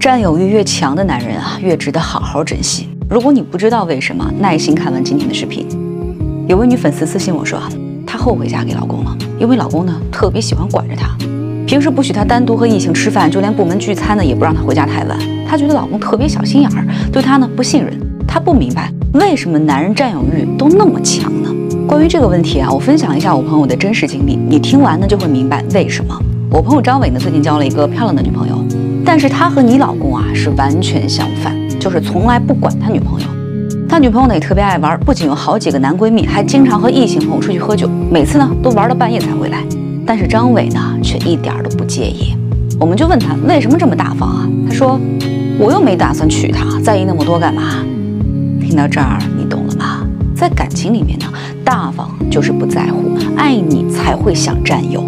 占有欲越强的男人啊，越值得好好珍惜。如果你不知道为什么，耐心看完今天的视频。有位女粉丝私信我说，她后悔嫁给老公了，因为老公呢特别喜欢管着她，平时不许她单独和异性吃饭，就连部门聚餐呢也不让她回家太晚。她觉得老公特别小心眼儿，对她呢不信任。她不明白为什么男人占有欲都那么强呢？关于这个问题啊，我分享一下我朋友的真实经历，你听完呢就会明白为什么。我朋友张伟呢最近交了一个漂亮的女朋友，但是他和你老公啊是完全相反，就是从来不管他女朋友。他女朋友呢也特别爱玩，不仅有好几个男闺蜜，还经常和异性朋友出去喝酒，每次呢都玩到半夜才回来。但是张伟呢却一点都不介意。我们就问他为什么这么大方啊？他说我又没打算娶她，在意那么多干嘛？听到这儿你懂了吗？在感情里面呢，大方就是不在乎，爱你才会想占有。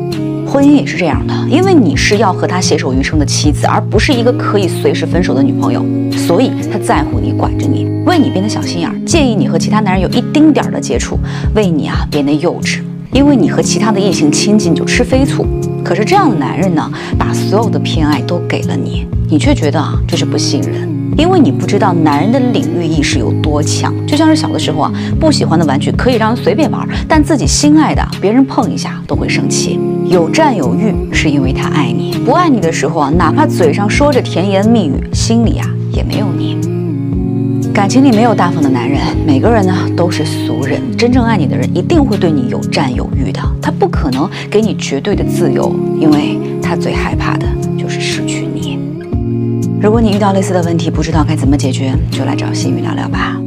婚姻也是这样的，因为你是要和他携手余生的妻子，而不是一个可以随时分手的女朋友，所以他在乎你，管着你，为你变得小心眼儿，介意你和其他男人有一丁点儿的接触，为你啊变得幼稚，因为你和其他的异性亲近就吃飞醋。可是这样的男人呢，把所有的偏爱都给了你，你却觉得啊这是不信任。因为你不知道男人的领域意识有多强，就像是小的时候啊，不喜欢的玩具可以让人随便玩，但自己心爱的别人碰一下都会生气。有占有欲是因为他爱你，不爱你的时候啊，哪怕嘴上说着甜言蜜语，心里啊也没有你。感情里没有大方的男人，每个人呢都是俗人。真正爱你的人一定会对你有占有欲的，他不可能给你绝对的自由，因为他最害怕的就是失去你。如果你遇到类似的问题，不知道该怎么解决，就来找心语聊聊吧。